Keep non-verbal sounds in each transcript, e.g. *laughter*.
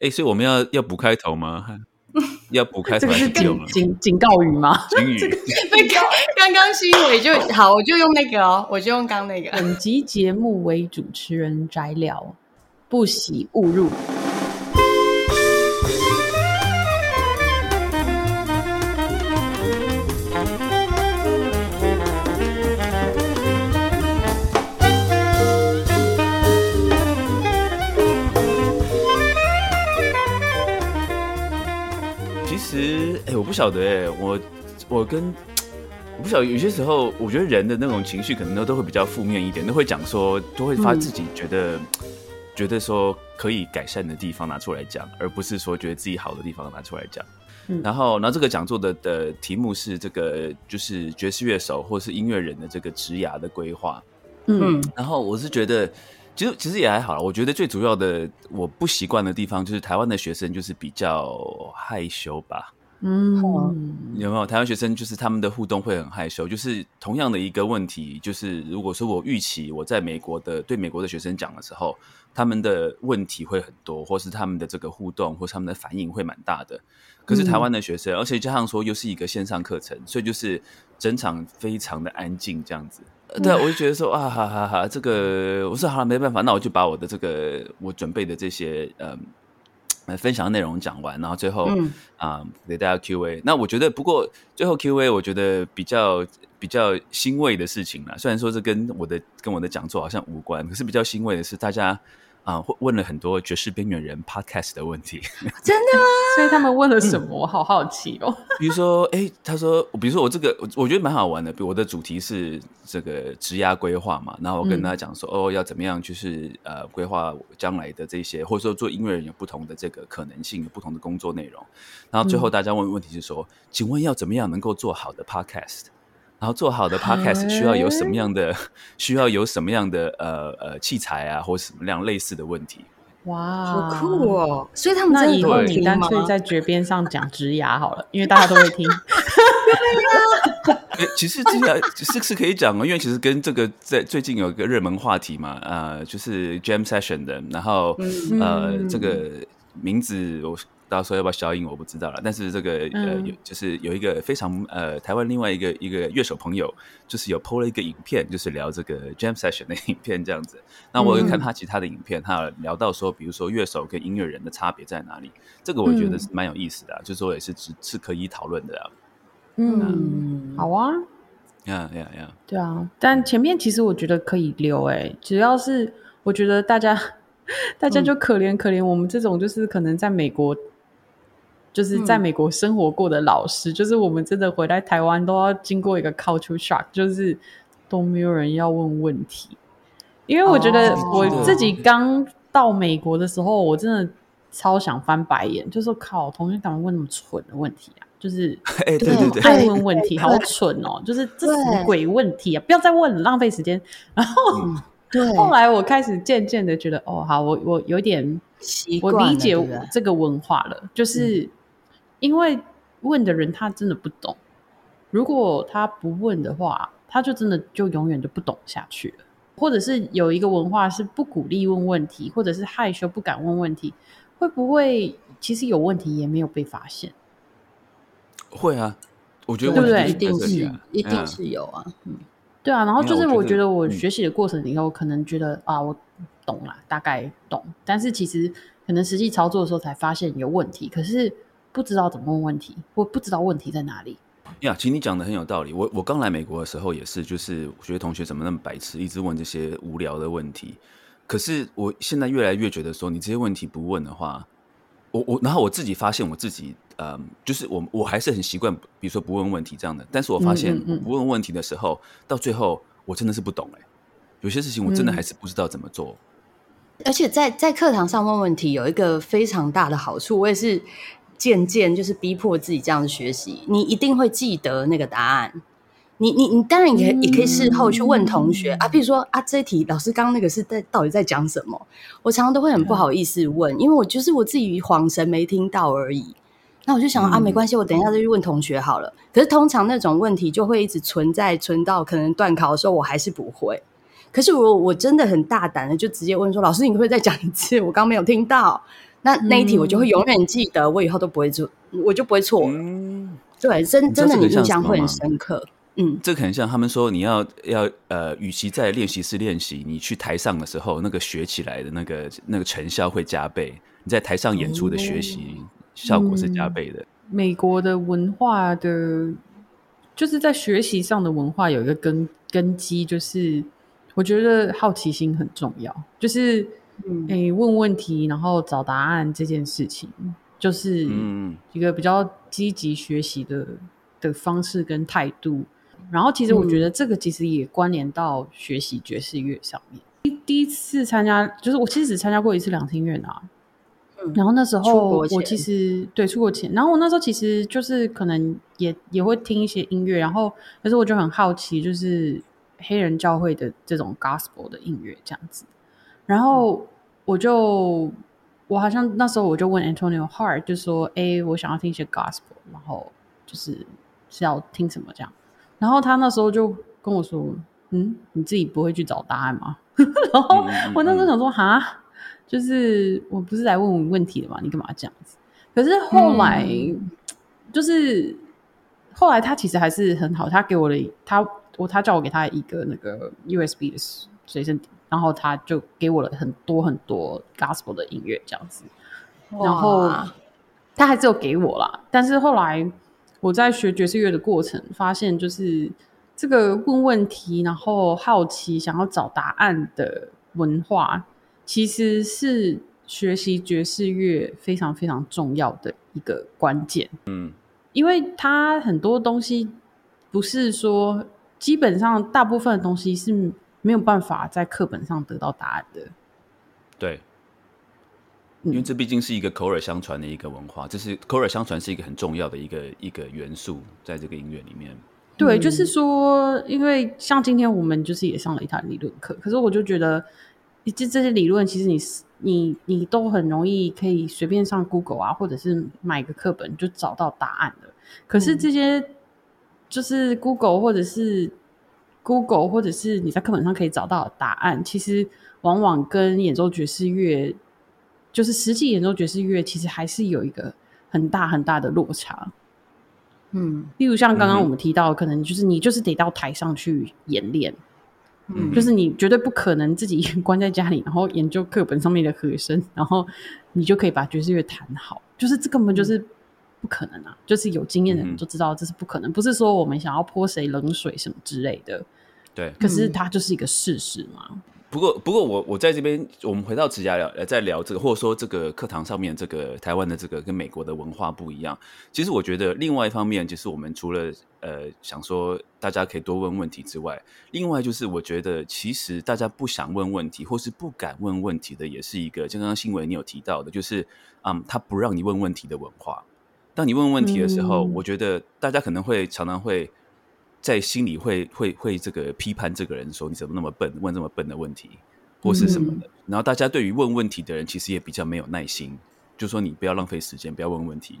哎，所以我们要要补开头吗？*laughs* 要补开头这个是？警警警告语吗？警语 *laughs* 那刚刚刚新伟就好，我就用那个哦，我就用刚那个。本集节目为主持人摘聊，不喜勿入。我不晓得，哎，我我跟我不晓得，有些时候，我觉得人的那种情绪可能都都会比较负面一点，都会讲说，都会发自己觉得、觉得说可以改善的地方拿出来讲，而不是说觉得自己好的地方拿出来讲。嗯然后，然后这个讲座的的题目是这个，就是爵士乐手或是音乐人的这个职涯的规划。嗯然后我是觉得，其实其实也还好啦。我觉得最主要的我不习惯的地方，就是台湾的学生就是比较害羞吧。嗯，有没有台湾学生就是他们的互动会很害羞？就是同样的一个问题，就是如果说我预期我在美国的对美国的学生讲的时候，他们的问题会很多，或是他们的这个互动或是他们的反应会蛮大的。可是台湾的学生，而且加上说又是一个线上课程，所以就是整场非常的安静这样子。呃对啊，我就觉得说啊，哈哈哈，这个我说好了，没办法，那我就把我的这个我准备的这些嗯。呃分享内容讲完，然后最后嗯啊、给大家 Q&A。那我觉得，不过最后 Q&A，我觉得比较比较欣慰的事情啦。虽然说这跟我的跟我的讲座好像无关，可是比较欣慰的是，大家啊、会问了很多爵士边缘人 Podcast 的问题。真的吗？*laughs* 所以他们问了什么？我好好奇哦。*laughs* 比如说，哎、他说，比如说我这个，我我觉得蛮好玩的。比如我的主题是这个职涯规划嘛，然后我跟他讲说，哦，要怎么样，就是呃，规划将来的这些，或者说做音乐人有不同的这个可能性，有不同的工作内容。然后最后大家问的问题是说，请问要怎么样能够做好的 podcast？然后做好的 podcast 需要有什么样的，*laughs* 需要有什么样的呃呃器材啊，或什么样类似的问题？哇，好酷！哦！所以他们那以后？你干脆在绝边上讲职涯好了，因为大家都会听。欸 *laughs* 其实这个是是可以讲哦，因为其实跟这个在最近有一个热门话题嘛，呃，就是 Jam Session 的，然后、呃，这个名字我到时候要不要消音我不知道了，但是这个呃嗯有就是有一个非常呃台湾另外一个一个乐手朋友，就是有 PO 了一个影片，就是聊这个 Jam Session 的影片这样子。那我有看他其他的影片，他有聊到说，比如说乐手跟音乐人的差别在哪里，这个我觉得是蛮有意思的、啊，就是说也是是是可以讨论的啊。嗯，好啊，呀呀呀！对啊。但前面其实我觉得可以留、欸，只要是我觉得大家 *laughs* 大家就可怜可怜我们这种，就是可能在美国。就是在美国生活过的老师，就是我们真的回来台湾都要经过一个 culture shock，就是都没有人要问问题。因为我觉得哦我自己刚到美国的时候，我真的超想翻白眼，就说靠，同学干嘛问那么蠢的问题啊？就是 *laughs* 哎、对对对，爱问问题，好蠢哦！就是这什么鬼问题啊？不要再问了，浪费时间。然后 *laughs* 对，后来我开始渐渐的觉得，哦，好，我我有点我理解这个文化了，就是因为问的人他真的不懂，如果他不问的话，他就真的就永远就不懂下去了。或者是有一个文化是不鼓励问问题，或者是害羞不敢问问题，会不会其实有问题也没有被发现？会啊，我觉得对不对？一定是就是在这里啊。一定嗯是有啊。对啊，然后就是我觉得我学习的过程以后，可能觉得啊，我懂了，大概懂，但是其实可能实际操作的时候才发现有问题，可是不知道怎么问问题，或不知道问题在哪里。呀，其实你讲的很有道理。我我刚来美国的时候也是，就是我觉得同学怎么那么白痴，一直问这些无聊的问题。可是我现在越来越觉得说，你这些问题不问的话，我我然后我自己发现我自己，嗯，就是我我还是很习惯，比如说不问问题这样的。但是我发现我不问问题的时候，到最后我真的是不懂哎、有些事情我真的嗯还是不知道怎么做。而且在在课堂上问问题有一个非常大的好处，我也是渐渐就是逼迫自己这样子学习，你一定会记得那个答案。你你你当然也也可以事后去问同学、啊，比如说啊，这题老师刚刚那个是在到底在讲什么？我常常都会很不好意思问，因为我就是我自己恍神没听到而已。那我就想、啊，没关系，我等一下再去问同学好了。可是通常那种问题就会一直存在，存到可能断考的时候，我还是不会。可是我我真的很大胆的，就直接问说：“老师，你可不可以再讲一次？我刚没有听到。”那那一题我就会永远记得，我以后都不会做，我就不会错。嗯，对，真真的你印象会很深刻。嗯，这个很像他们说你要要呃，与其在练习室练习，你去台上的时候，那个学起来的那个那个成效会加倍。你在台上演出的学习效果是加倍的。美国的文化的，就是在学习上的文化有一个根根基，就是我觉得好奇心很重要，就是嗯诶、问问题，然后找答案这件事情，就是嗯一个比较积极学习的的方式跟态度。然后，其实我觉得这个其实也关联到学习爵士乐上面。第第一次参加，就是我其实只参加过一次两厅院啊。嗯然后那时候我其实对出国前，然后我那时候其实就是可能也也会听一些音乐，然后可是我就很好奇，就是黑人教会的这种 gospel 的音乐这样子。然后我就我好像那时候我就问 Antonio Hart，就说：“哎，我想要听一些 gospel，然后就是是要听什么这样。”然后他那时候就跟我说：“嗯，你自己不会去找答案吗？” *laughs* 然后我那时候想说：“哈。”就是我不是来问我问题的嘛，你干嘛这样子？可是后来、就是后来他其实还是很好，他给我的他我他叫我给他一个那个 USB 的随身碟，然后他就给我了很多很多 gospel 的音乐这样子，然后他还是有给我啦。但是后来我在学爵士乐的过程，发现就是这个问问题，然后好奇想要找答案的文化，其实是学习爵士乐非常非常重要的一个关键。嗯因为它很多东西不是说，基本上大部分的东西是没有办法在课本上得到答案的。对，嗯因为这毕竟是一个口耳相传的一个文化，这是口耳相传是一个很重要的一个一个元素，在这个音乐里面。对，嗯就是说，因为像今天我们就是也上了一堂理论课，可是我就觉得，这这些理论其实你你你都很容易可以随便上 Google 啊，或者是买个课本就找到答案了。可是嗯这些就是 Google 或者是 Google 或者是你在课本上可以找到的答案，其实往往跟演奏爵士乐，就是实际演奏爵士乐，其实还是有一个很大很大的落差。嗯。例如像刚刚我们提到，可能就是你就是得到台上去演练，嗯。就是你绝对不可能自己 *laughs* 关在家里，然后研究课本上面的和声，然后你就可以把爵士乐弹好，就是这根本就是不可能啊！就是有经验的人嗯都知道这是不可能，不是说我们想要泼谁冷水什么之类的，对，可是它就是一个事实嘛。不过，不过我我在这边，我们回到职涯聊，呃，在聊这个，或者说这个课堂上面，这个台湾的这个跟美国的文化不一样。其实我觉得，另外一方面就是我们除了呃想说大家可以多问问题之外，另外就是我觉得其实大家不想问问题，或是不敢问问题的，也是一个，就刚刚新闻你有提到的，就是嗯，他不让你问问题的文化。当你问问题的时候，嗯我觉得大家可能会常常会在心里会会会这个批判这个人说你怎么那么笨，问这么笨的问题，或是什么的。然后大家对于问问题的人其实也比较没有耐心，就说你不要浪费时间，不要问问题。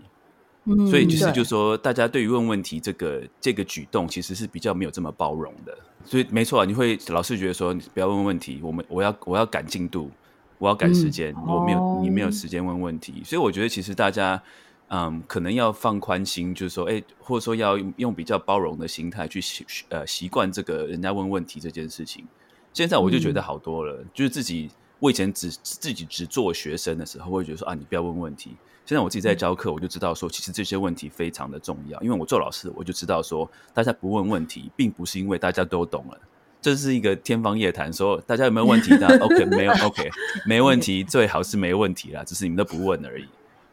嗯所以就是对就说，大家对于问问题这个这个举动，其实是比较没有这么包容的。所以没错啊，你会老是觉得说，你不要问问题，我们我要我要赶进度，我要赶时间，我没有哦你没有时间问问题。所以我觉得其实大家嗯，可能要放宽心，就是说，哎，或者说要用用比较包容的心态去习呃习惯这个人家问问题这件事情。现在我就觉得好多了，就是自己我以前只自己只做学生的时候，会觉得说啊，你不要问问题。现在我自己在教课，我就知道说，其实这些问题非常的重要。因为我做老师，我就知道说，大家不问问题，并不是因为大家都懂了，这是一个天方夜谭。说大家有没有问题的？OK，没有 OK，没问题，最好是没问题啦，只是你们都不问而已。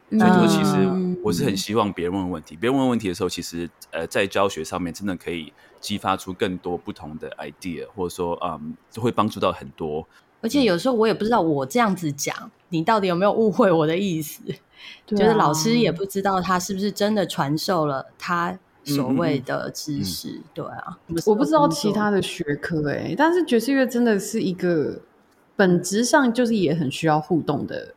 所以就是其实嗯我是很希望别人问问题，别人问问题的时候，其实呃在教学上面真的可以激发出更多不同的 idea，或者说嗯会帮助到很多。而且有时候我也不知道我这样子讲，你到底有没有误会我的意思？*laughs* 就是老师也不知道他是不是真的传授了他所谓的知识。对啊，我不知道其他的学科哎、但是爵士乐真的是一个本质上就是也很需要互动的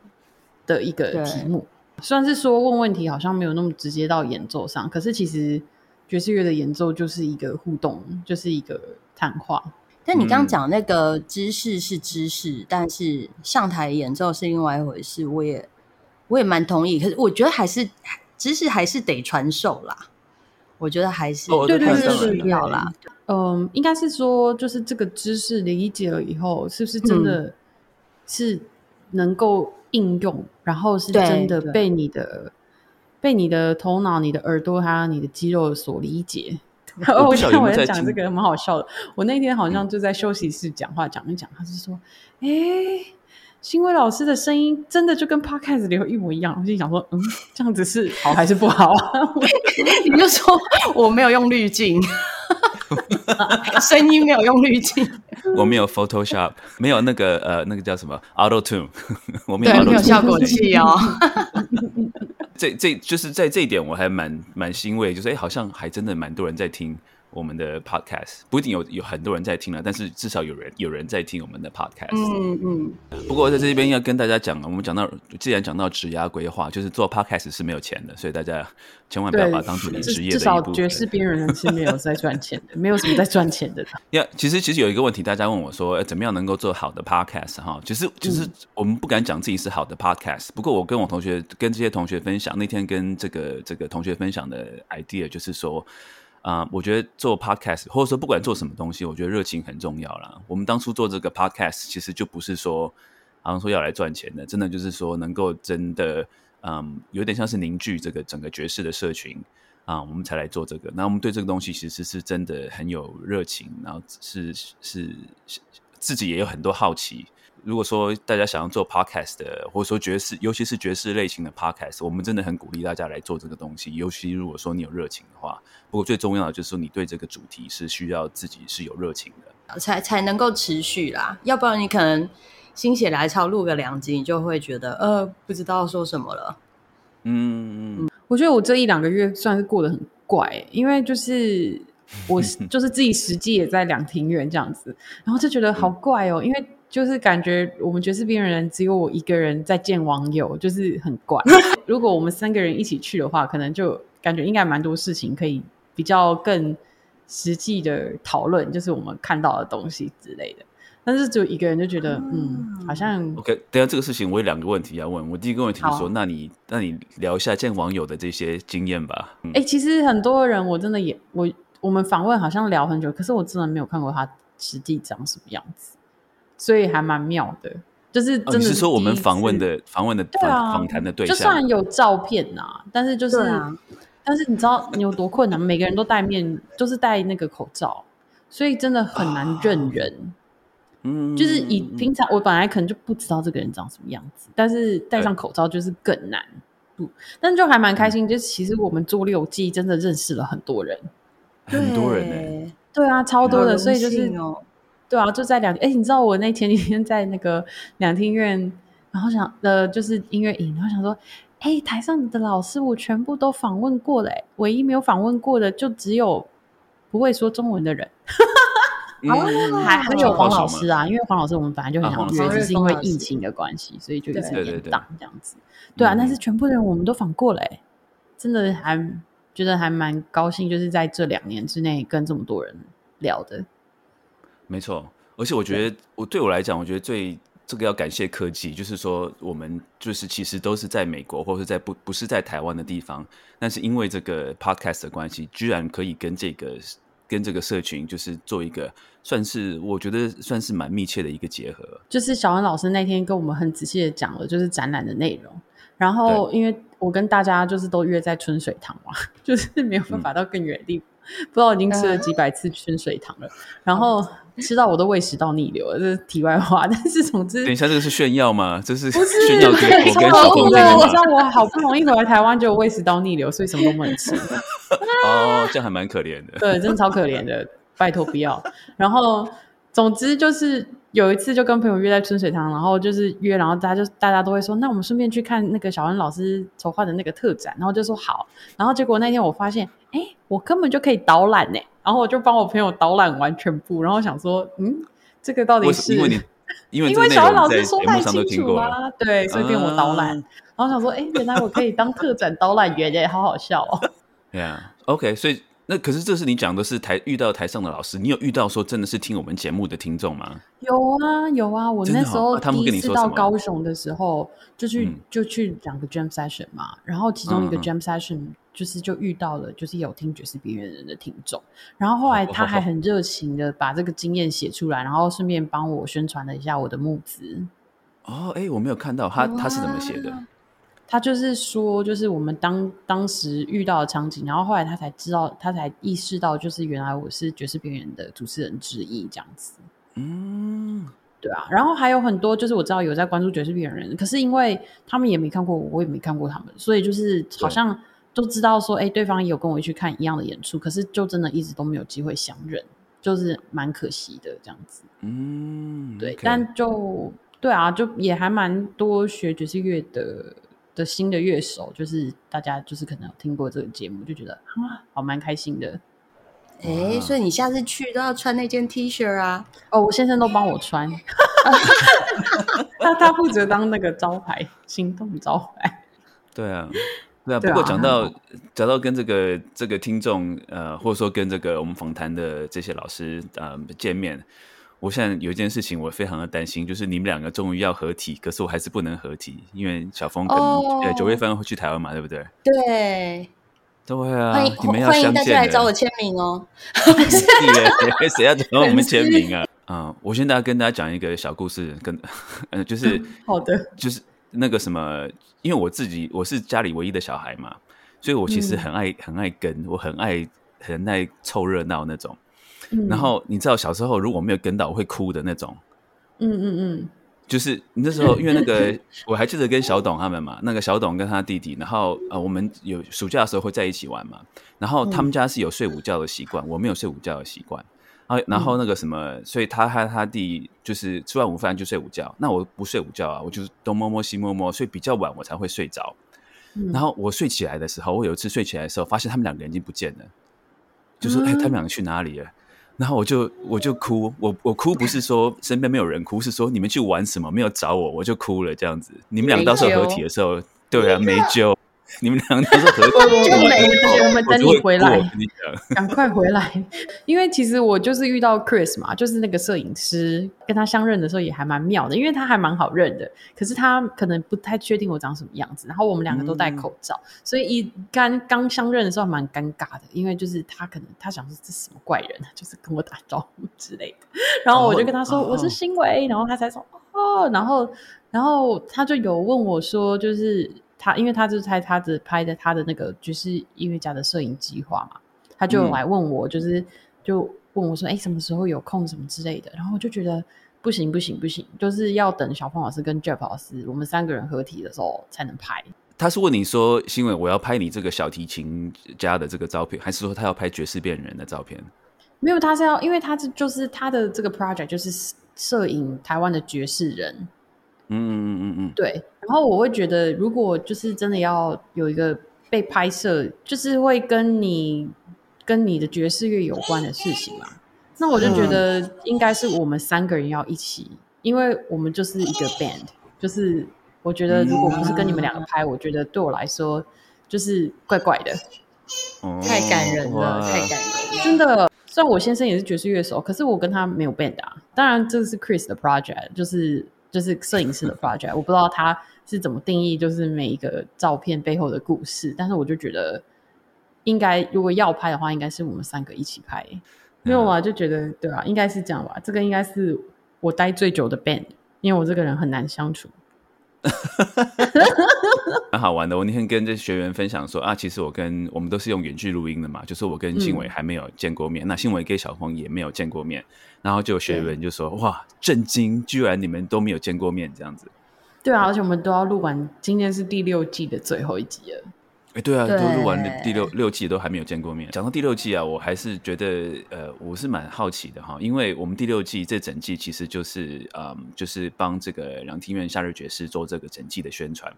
的一个题目。虽然是说问问题好像没有那么直接到演奏上，可是其实爵士乐的演奏就是一个互动，就是一个谈话。但你刚刚嗯讲那个知识是知识，但是上台演奏是另外一回事。我也我也蛮同意。可是我觉得还是知识还是得传授啦。我觉得还是哦对对还是当然需要啦。嗯，应该是说，就是这个知识理解了以后，是不是真嗯的是能够应用，然后是真的被你的被你的头脑、你的耳朵还有你的肌肉所理解。我不我看我在讲这个蛮好笑的。我那天好像就在休息室讲话，讲一讲，他是说：“哎、新威老师的声音真的就跟 podcast 里一模一样。”我就想说：“嗯，这样子是好还是不好啊？” *laughs* 你就说我没有用滤镜，声音没有用滤镜，*laughs* 我没有 Photoshop，没有那个呃那个叫什么 Auto Tune，*laughs* 我没有没有效果器哦。*laughs* 这这就是在这一点我还蛮蛮欣慰，就是哎，好像还真的蛮多人在听我们的 podcast，不一定有有很多人在听了，但是至少有人有人在听我们的 podcast。嗯嗯，不过在这边要跟大家讲，我们讲到既然讲到职涯规划，就是做 podcast 是没有钱的，所以大家千万不要把它当成你至职业的至少一部分。爵士边缘人是没有在赚钱的，*laughs* 没有什么在赚钱的。*laughs* 呀其实其实有一个问题，大家问我说，呃怎么样能够做好的 podcast 哈？其实其实我们不敢讲自己是好的 podcast，不过我跟我同学跟这些同学分享，那天跟这个这个同学分享的 idea 就是说。啊、我觉得做 podcast，或者说不管做什么东西，我觉得热情很重要啦。我们当初做这个 podcast，其实就不是说好像说要来赚钱的，真的就是说能够真的，嗯，有点像是凝聚这个整个爵士的社群啊、我们才来做这个。那我们对这个东西其实是真的很有热情，然后是是是自己也有很多好奇。如果说大家想要做 podcast 的，或者说爵士，尤其是爵士类型的 podcast，我们真的很鼓励大家来做这个东西。尤其如果说你有热情的话，不过最重要的就是说你对这个主题是需要自己是有热情的。才才能够持续啦，要不然你可能心血来潮录个两集，你就会觉得呃不知道说什么了。嗯，嗯我觉得我这一两个月算是过得很怪，因为就是我 *laughs* 就是自己实际也在两庭院这样子，然后就觉得好怪哦，因为就是感觉我们爵士边缘人只有我一个人在见网友，就是很怪。*laughs* 如果我们三个人一起去的话，可能就感觉应该蛮多事情可以比较更实际的讨论，就是我们看到的东西之类的。但是只有一个人就觉得，嗯，好像 OK，等下这个事情我有两个问题要问。我第一个问题是说，那你那你聊一下见网友的这些经验吧。嗯哎、其实很多人我真的也我我们访问好像聊很久，可是我真的没有看过他实际长什么样子，所以还蛮妙的。就是哦，真的你是说我们访问的访问的访对啊访谈的对象就？算有照片呐、但是就是，啊但是你知道你有多困难？每个人都戴面，都是戴那个口罩，所以真的很难认人。嗯，就是以嗯平常我本来可能就不知道这个人长什么样子，但是戴上口罩就是更难。不，但就还蛮开嗯心，就是其实我们做六季真的认识了很多人。很多人呢、对对啊，超多的，所以就是哦对啊，就在两哎，你知道我那前几 *laughs* 天在那个两厅院，然后想呃就是音乐营，然后想说，哎，台上的老师我全部都访问过了，哎，唯一没有访问过的就只有不会说中文的人，*laughs* 嗯还还有黄老师啊，因为黄老师我们本来就很想约，只是因为疫情的关系，所以就一直延档这样子。对啊，嗯但是全部的人我们都访过了，哎，真的还觉得还蛮高兴，就是在这两年之内跟这么多人聊的。没错，而且我觉得我对我来讲，我觉得最这个要感谢科技，就是说我们就是其实都是在美国或者是在不不是在台湾的地方，但是因为这个 podcast 的关系，居然可以跟这个跟这个社群就是做一个算是我觉得算是蛮密切的一个结合。就是小恩老师那天跟我们很仔细的讲了，就是展览的内容。然后因为我跟大家就是都约在春水堂嘛，*laughs* 就是没有办法到更远的地方，不知道已经吃了几百次春水堂了，然后吃到我都胃食道逆流了，这是题外话。*laughs* 但是总之等一下，这个是炫耀吗？这是不是炫耀给我跟超小峰听苦的，的吗？你知道我好不容易回来台湾就胃食道逆流，所以什么都不能吃。*laughs* 哦，这样还蛮可怜的。对，真的超可怜的，拜托不要。然后，总之就是有一次就跟朋友约在春水堂，然后就是约，然后大家就大家都会说，那我们顺便去看那个小恩老师筹划的那个特展，然后就说好。然后结果那天我发现，哎，我根本就可以导览呢，然后我就帮我朋友导览完全部，然后想说，嗯，这个到底是因为你 *laughs* 因为小安老师说太清楚听过了。啊，对，所以变我导览。啊然后想说，哎，原来我可以当特展导览员耶，好好笑哦。对啊，OK，所以那可是这是你讲的是台遇到台上的老师，你有遇到说真的是听我们节目的听众吗？有啊有啊，我那时候他们第一次到跟你说什么高雄的时候，就去、嗯就去两个 jam session 嘛，然后其中一个 jam session 就是就遇到了就是有听爵士边缘人的听众，然后后来他还很热情的把这个经验写出来，然后顺便帮我宣传了一下我的募资。哦，哎，我没有看到他他是怎么写的？他就是说，就是我们当当时遇到的场景，然后后来他才知道，他才意识到，就是原来我是爵士边缘的主持人之一，这样子。嗯，对啊，然后还有很多就是我知道有在关注爵士边缘人，可是因为他们也没看过我，我也没看过他们，所以就是好像都知道说，哎，对方也有跟我去看一样的演出，可是就真的一直都没有机会相认，就是蛮可惜的这样子。嗯，对但就对啊，就也还蛮多学爵士乐的的新的乐手，就是大家就是可能有听过这个节目，就觉得啊，好蛮开心的。哎，所以你下次去都要穿那件 T 恤啊。哦，我先生都帮我穿，*laughs* 他他负责当那个招牌，心动招牌。对啊，对啊。对啊不过讲到讲到跟这个这个听众呃，或者说跟这个我们访谈的这些老师呃见面，我现在有一件事情我非常的担心，就是你们两个终于要合体，可是我还是不能合体，因为小峰可能九月份会去台湾嘛，对不对？对，对啊，欢迎你们要欢迎大家来找我签名哦。*laughs* 谁要找我们签名啊？嗯，我先大家跟大家讲一个小故事，跟呃，就是 *laughs* 好的，就是那个什么，因为我自己我是家里唯一的小孩嘛，所以我其实嗯很爱、很爱跟，我很爱很爱凑热闹那种。嗯然后你知道小时候如果没有跟到，我会哭的那种。嗯嗯嗯就是那时候，因为那个 *laughs* 我还记得跟小董他们嘛，那个小董跟他弟弟，然后呃，我们有暑假的时候会在一起玩嘛。然后他们家是有睡午觉的习惯，我没有睡午觉的习惯。然后然后那个什么，所以他和他弟就是吃完午饭就睡午觉。那我不睡午觉啊，我就是东摸摸西摸摸，所以比较晚我才会睡着。嗯然后我睡起来的时候，我有一次睡起来的时候，发现他们两个人已经不见了，就说：“哎、他们两个去哪里了？”然后我就我就哭，我我哭不是说身边没有人哭，是说你们去玩什么没有找我，我就哭了这样子。你们俩到时候合体的时候，对啊，没救。你们两个都是合体，就没我们等你回来 *laughs* 赶快回来，因为其实我就是遇到 Chris 嘛，就是那个摄影师，跟他相认的时候也还蛮妙的，因为他还蛮好认的，可是他可能不太确定我长什么样子，然后我们两个都戴口罩，所以一刚刚相认的时候蛮尴尬的，因为就是他可能他想说这是什么怪人啊，就是跟我打招呼之类的，然后我就跟他说、哦我是新维，然后他才说哦，然后然后他就有问我说，就是他，因为他就是在他的拍的他的那个爵士音乐家的摄影计划嘛，他就嗯来问我，就是就问我说，哎、什么时候有空什么之类的，然后我就觉得不行不行不行，就是要等小凤老师跟 Jeff 老师我们三个人合体的时候才能拍。他是问你说，新伟，我要拍你这个小提琴家的这个照片，还是说他要拍爵士变人的照片？没有，他是要，因为他是就是他的这个 project 就是摄影台湾的爵士人，嗯嗯嗯嗯嗯，对，然后我会觉得，如果就是真的要有一个被拍摄，就是会跟你跟你的爵士乐有关的事情嘛，那我就觉得应该是我们三个人要一起，因为我们就是一个 band，就是我觉得如果不是跟你们两个拍，我觉得对我来说就是怪怪的，哦太感人了，太感人了。真的。虽然我先生也是爵士乐手，可是我跟他没有 band 啊。当然，这是 Chris 的 project，就是就是摄影师的 project。我不知道他是怎么定义，就是每一个照片背后的故事。但是我就觉得，应该如果要拍的话，应该是我们三个一起拍。没有啊，就觉得对啊，应该是这样吧。这个应该是我待最久的 band，因为我这个人很难相处。*laughs* 蛮好玩的。我那天跟这学员分享说啊，其实我跟我们都是用远距录音的嘛，就是我跟信伟还没有见过面，那信伟跟小峰也没有见过面，然后就有学员就说哇，震惊，居然你们都没有见过面这样子。对啊，而且我们都要录完，今天是第六季的最后一集了。哎，对啊，对都录完了第六六季都还没有见过面。讲到第六季啊，我还是觉得呃，我是蛮好奇的哈，因为我们第六季这整季其实就是嗯，就是帮这个两厅院夏日爵士做这个整季的宣传。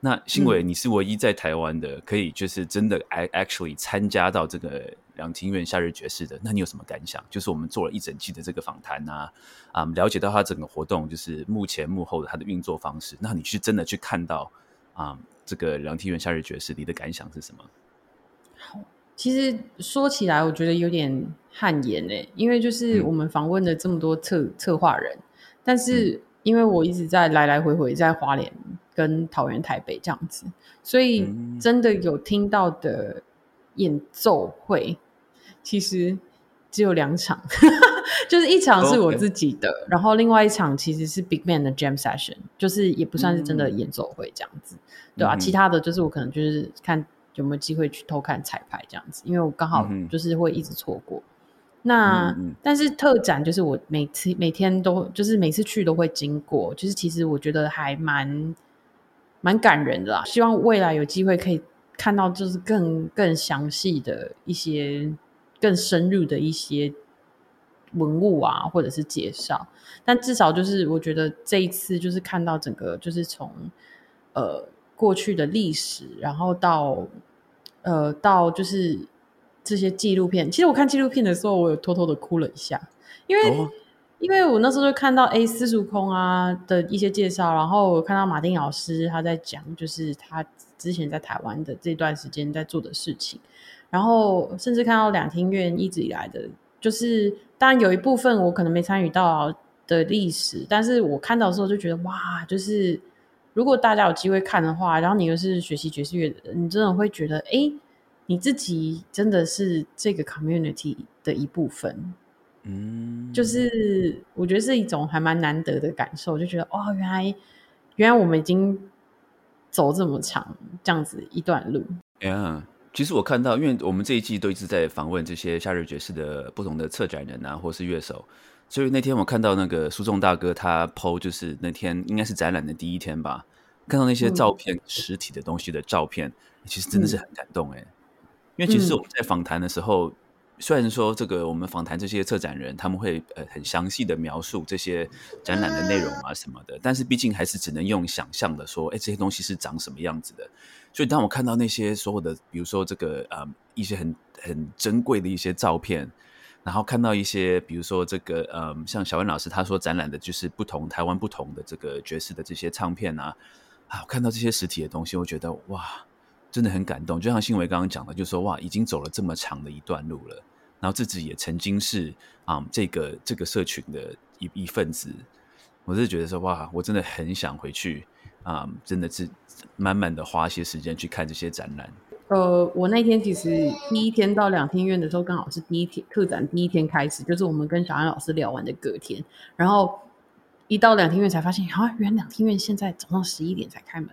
那新伟，你是唯一在台湾的，可以就是真的 ac- actually 参加到这个两庭院夏日爵士的，那你有什么感想？就是我们做了一整季的这个访谈啊，啊、了解到他整个活动就是幕前幕后的他的运作方式，那你去真的去看到啊、这个两庭院夏日爵士，你的感想是什么？其实说起来，我觉得有点汗颜诶，因为就是我们访问了这么多策策划人，但是因为我一直在来来回回在花莲跟桃园、台北这样子，所以真的有听到的演奏会，其实只有两场，*laughs* 就是一场是我自己的，然后另外一场其实是 Big Man 的 Jam Session，就是也不算是真的演奏会这样子，对啊？其他的就是我可能就是看。有没有机会去偷看彩排这样子？因为我刚好就是会一直错过。那但是特展就是我每次每天都就是每次去都会经过，就是其实我觉得还蛮蛮感人的啦。希望未来有机会可以看到，就是更更详细的一些、更深入的一些文物啊，或者是介绍。但至少就是我觉得这一次就是看到整个就是从呃。过去的历史，然后到呃，到就是这些纪录片。其实我看纪录片的时候，我有偷偷的哭了一下，因为因为我那时候就看到 A 四叔空啊的一些介绍，然后我看到马丁老师他在讲，就是他之前在台湾的这段时间在做的事情，然后甚至看到两厅院一直以来的，就是当然有一部分我可能没参与到的历史，但是我看到的时候就觉得哇，就是。如果大家有机会看的话，然后你又是学习爵士乐的人，你真的会觉得，哎，你自己真的是这个 community 的一部分。嗯，就是我觉得是一种还蛮难得的感受，就觉得哦，原来原来我们已经走这么长这样子一段路。呀，其实我看到，因为我们这一季都一直在访问这些夏日爵士的不同的策展人啊，或是乐手。所以那天我看到那个苏仲大哥他 PO，就是那天应该是展览的第一天吧，看到那些照片实体的东西的照片，其实真的是很感动哎。因为其实我们在访谈的时候，虽然说这个我们访谈这些策展人，他们会呃很详细的描述这些展览的内容啊什么的，但是毕竟还是只能用想象的说，哎，这些东西是长什么样子的。所以当我看到那些所有的，比如说这个呃一些很很珍贵的一些照片。然后看到一些，比如说这个，嗯，像小文老师他说展览的就是不同台湾不同的这个爵士的这些唱片啊，啊，我看到这些实体的东西，我觉得哇，真的很感动。就像新维刚刚讲的，就说哇，已经走了这么长的一段路了，然后自己也曾经是啊这个这个社群的一一份子，我是觉得说哇，我真的很想回去啊，真的是慢慢的花些时间去看这些展览。呃，我那天其实第一天到两天院的时候，刚好是第一天特展第一天开始，就是我们跟小安老师聊完的隔天，然后一到两天院才发现，啊，原来两天院现在早上十一点才开门，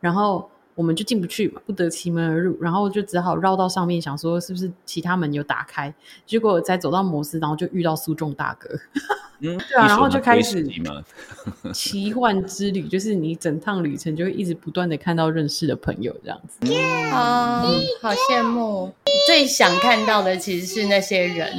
然后。我们就进不去嘛，不得其门而入，然后就只好绕到上面，想说是不是其他门有打开，结果才走到摩斯，然后就遇到苏仲大哥，*laughs* 嗯，对啊，然后就开始 *laughs* 奇幻之旅，就是你整趟旅程就会一直不断的看到认识的朋友这样子，啊，好羡慕，最想看到的其实是那些人。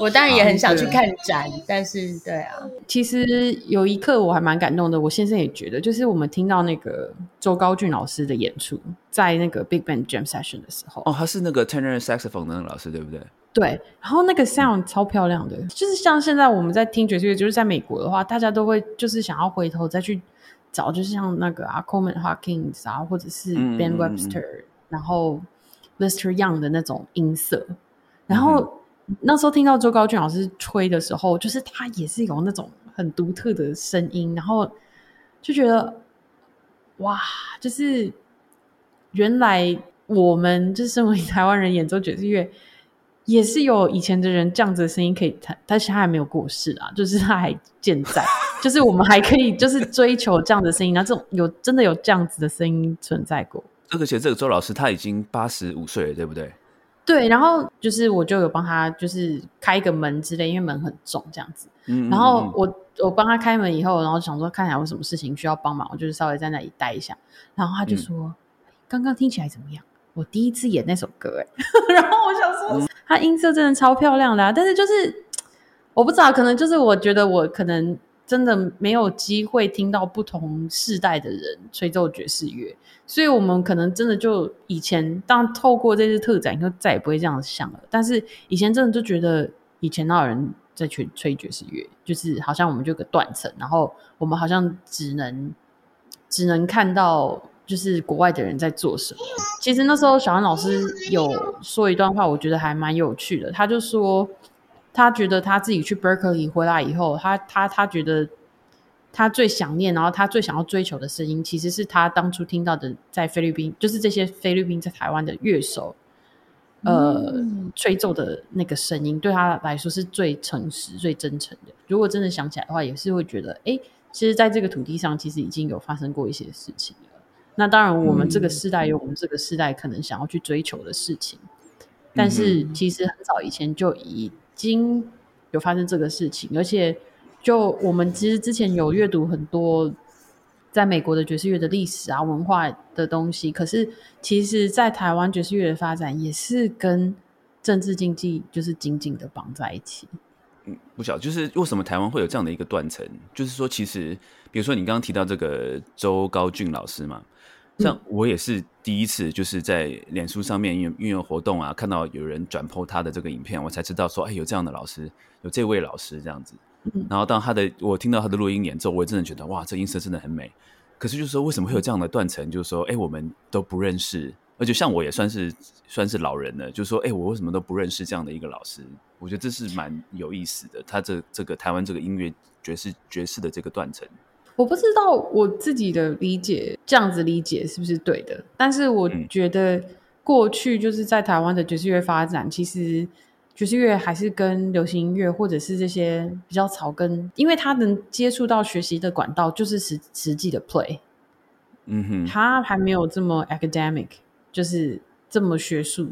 我当然也很想去看展，但是对啊，其实有一刻我还蛮感动的。我先生也觉得，就是我们听到那个周高俊老师的演出，在那个 Big Band Jam Session 的时候，哦，他是那个 Tenor Saxophone 的老师，对不对？对，然后那个 sound 超漂亮的，就是像现在我们在听爵士乐，就是在美国的话，大家都会就是想要回头再去找，就是像那个啊 Coleman Hawkins 啊，或者是 Ben Webster，然后 Lester Young 的那种音色，然后。那时候听到周高俊老师吹的时候，就是他也是有那种很独特的声音，然后就觉得哇，就是原来我们就是身为台湾人演奏爵士乐，也是有以前的人这样子的声音可以弹，但是他还没有过世啊，就是他还健在，就是我们还可以就是追求这样的声音，那这种有真的有这样子的声音存在过。而且这个周老师他已经八十五岁了，对不对？对，然后就是我就有帮他，就是开一个门之类，因为门很重这样子。嗯，然后我我帮他开门以后，然后想说看起来有什么事情需要帮忙，我就是稍微在那里待一下。然后他就说：“刚刚听起来怎么样？我第一次演那首歌，哎。”然后我想说，他音色真的超漂亮的，啊但是就是我不知道，可能就是我觉得我可能。真的没有机会听到不同世代的人吹奏爵士乐，所以我们可能真的就以前当透过这次特展，就再也不会这样想了。但是以前真的就觉得以前那有人在吹吹爵士乐，就是好像我们就个断层，然后我们好像只能只能看到就是国外的人在做什么。其实那时候小安老师有说一段话，我觉得还蛮有趣的。他就说，他觉得他自己去 Berkeley 回来以后，他他他觉得他最想念，然后他最想要追求的声音，其实是他当初听到的在菲律宾，就是这些菲律宾在台湾的乐手，呃，吹奏的那个声音，对他来说是最诚实、最真诚的。如果真的想起来的话，也是会觉得，哎，其实在这个土地上，其实已经有发生过一些事情了。那当然，我们这个世代有我们这个世代可能想要去追求的事情，但是其实很早以前就已经有发生这个事情，而且就我们其实之前有阅读很多在美国的爵士乐的历史啊、文化的东西，可是其实，在台湾爵士乐的发展也是跟政治经济就是紧紧的绑在一起。嗯，不晓就是为什么台湾会有这样的一个断层，就是说，其实比如说你刚刚提到这个周高俊老师嘛。像我也是第一次，就是在脸书上面运运用活动啊，看到有人转播他的这个影片，我才知道说，哎，有这样的老师，有这位老师这样子。然后当他的我听到他的录音演奏，我也真的觉得哇，这音色真的很美。可是就是说，为什么会有这样的断层？就是说，哎，我们都不认识，而且像我也算是算是老人了，就是说，哎，我为什么都不认识这样的一个老师？我觉得这是蛮有意思的。他这这个台湾这个音乐爵士爵士的这个断层。我不知道我自己的理解这样子理解是不是对的，但是我觉得过去就是在台湾的爵士乐发展，其实爵士乐还是跟流行音乐或者是这些比较草根，因为他能接触到学习的管道就是实实际的 play，嗯哼，他还没有这么 academic，就是这么学术。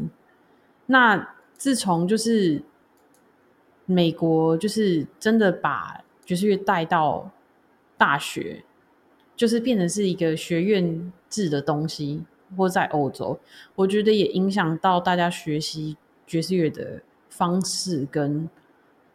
那自从就是美国就是真的把爵士乐带到。大学就是变成是一个学院制的东西，或在欧洲，我觉得也影响到大家学习爵士乐的方式跟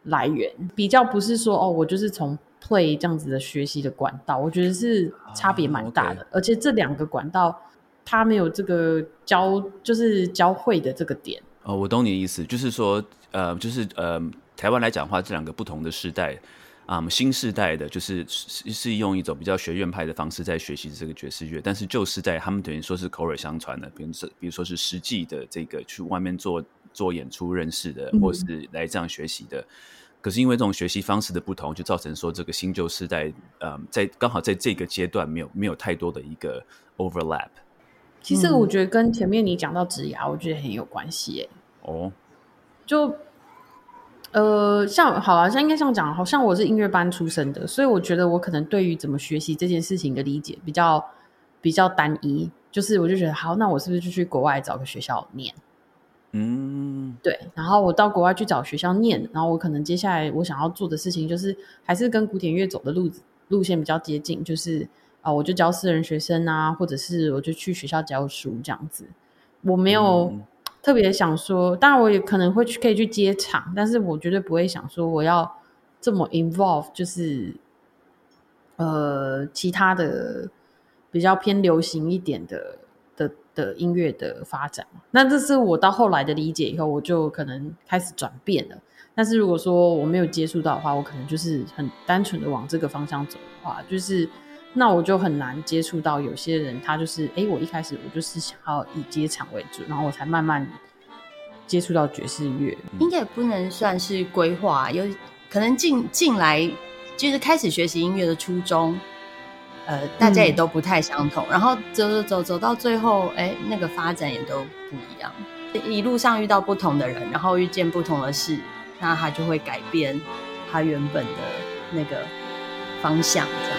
来源。比较不是说哦，我就是从 play 这样子的学习的管道，我觉得是差别蛮大的。而且这两个管道，它没有这个交，就是交汇的这个点。哦，我懂你的意思，就是说，呃，就是呃，台湾来讲话，这两个不同的时代。啊，新时代的就是是是用一种比较学院派的方式在学习这个爵士乐，但是旧时代他们等于说是口耳相传的，比如说比如说是实际的这个去外面做做演出认识的，或是来这样学习的。可是因为这种学习方式的不同，就造成说这个新旧时代，呃，在刚好在这个阶段没有没有太多的一个 overlap。其实我觉得跟前面你讲到职涯，我觉得很有关系耶。哦，就。呃，像好了，像应该这样讲，好像我是音乐班出身的，所以我觉得我可能对于怎么学习这件事情的理解比较比较单一，就是我就觉得好，那我是不是就去国外找个学校念？嗯，对，然后我到国外去找学校念，然后我可能接下来我想要做的事情就是还是跟古典乐走的路子路线比较接近，就是啊，我就教私人学生啊，或者是我就去学校教书这样子，我没有。特别想说，当然我也可能会去，可以去接场，但是我绝对不会想说我要这么 involve，就是呃其他的比较偏流行一点的的的音乐的发展。那这是我到后来的理解以后，我就可能开始转变了。但是如果说我没有接触到的话，我可能就是很单纯的往这个方向走的话，就是。那我就很难接触到有些人，他就是，哎，我一开始我就是想要以接场为主，然后我才慢慢接触到爵士乐。应该也不能算是规划，有可能进进来就是开始学习音乐的初衷，呃，大家也都不太相同。然后走走走走到最后，哎，那个发展也都不一样。一路上遇到不同的人，然后遇见不同的事，那他就会改变他原本的那个方向，这样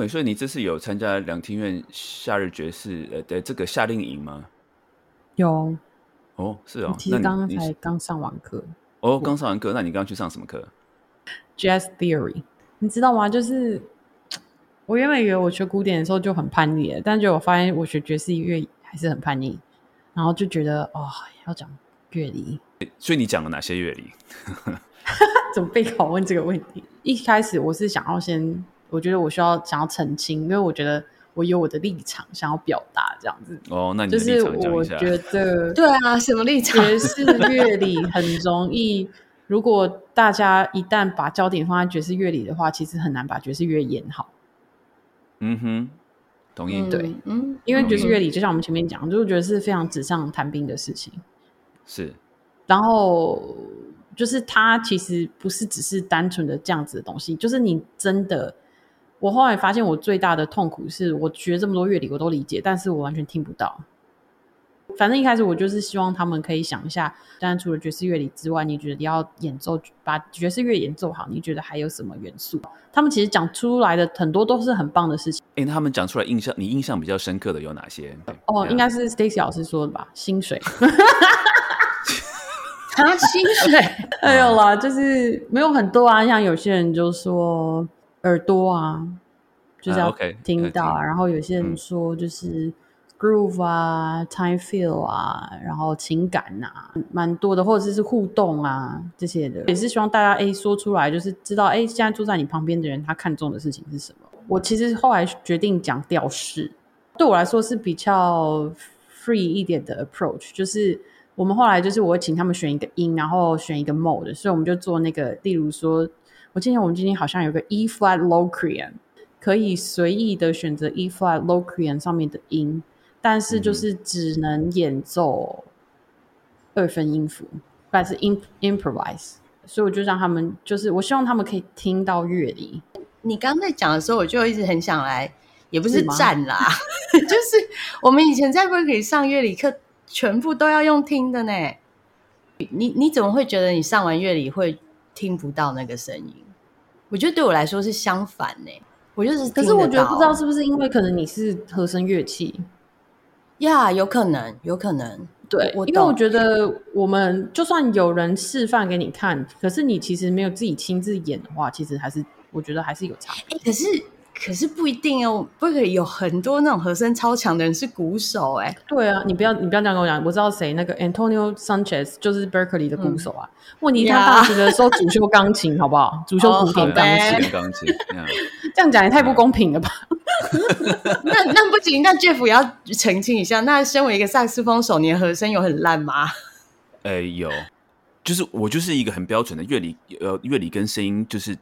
子。所以你这次有参加两厅院夏日爵士呃的这个夏令营吗？有哦，是哦。其实刚刚才刚上完课。哦，刚上完课，那你刚刚去上什么课？Jazz Theory，你知道吗？就是我原本以为我学古典的时候就很叛逆了，但就我发现我学爵士乐还是很叛逆，然后就觉得哦，要讲乐理，所以你讲了哪些乐理？*laughs* 怎么被拷问这个问题？一开始我是想要先，我觉得我需要想要澄清，因为我觉得我有我的立场想要表达这样子。哦，那你就是。我觉得 *laughs* 对啊，什么立场？爵士乐理很容易，如果大家一旦把焦点放在爵士乐理的话，其实很难把爵士乐演好。嗯哼，同意。对嗯，因为爵士乐理就像我们前面讲，就是觉得是非常纸上谈兵的事情。是然后就是它其实不是只是单纯的这样子的东西，就是你真的，我后来发现我最大的痛苦是我学这么多乐理我都理解，但是我完全听不到。反正一开始我就是希望他们可以想一下，当然除了爵士乐理之外，你觉得要演奏把爵士乐演奏好，你觉得还有什么元素？他们其实讲出来的很多都是很棒的事情。哎、那他们讲出来印象，你印象比较深刻的有哪些？哦，应该是 Stacy 老师说的吧？薪水。*laughs* 啊薪水 *laughs* 没有啦，就是没有很多啊。像有些人就说耳朵啊，就是啊要听到啊。听然后有些人嗯说就是 groove 啊、time feel 啊，然后情感啊，蛮多的，或者是互动啊这些的，也是希望大家哎说出来，就是知道哎现在坐在你旁边的人他看重的事情是什么。我其实后来决定讲调式，对我来说是比较 free 一点的 approach，就是我们后来就是我会请他们选一个音，然后选一个 mode，所以我们就做那个，例如说，我记得我们今天好像有个 E flat Locrian，可以随意的选择 E flat Locrian 上面的音，但是就是只能演奏二分音符，但是 improvise，所以我就让他们，就是我希望他们可以听到乐理，你刚才讲的时候，我就一直很想来，也不是站啦，*laughs* 就是我们以前在 Berkeley 上乐理课，全部都要用听的呢。你你怎么会觉得你上完乐理会听不到那个声音？我觉得对我来说是相反呢。我就是可是我觉得不知道是不是因为可能你是和声乐器，呀有可能，有可能。对，我因为我懂觉得我们就算有人示范给你看，可是你其实没有自己亲自演的话，其实还是我觉得还是有差。哎、可是可是不一定哦。Berkeley 有很多那种和声超强的人是鼓手，哎，对啊，你不要你不要这样跟我讲，我知道谁那个 Antonio Sanchez 就是 Berkeley 的鼓手啊。问题他呀大学的时候主修钢琴，好不好？主修古典好钢琴，电钢琴，嗯 *laughs* 这样讲也太不公平了吧？那那不行，那 Jeff 也要澄清一下。那身为一个萨克斯风手，你的和声有很烂吗？呃，有，就是我就是一个很标准的乐理，呃，乐理跟声音就是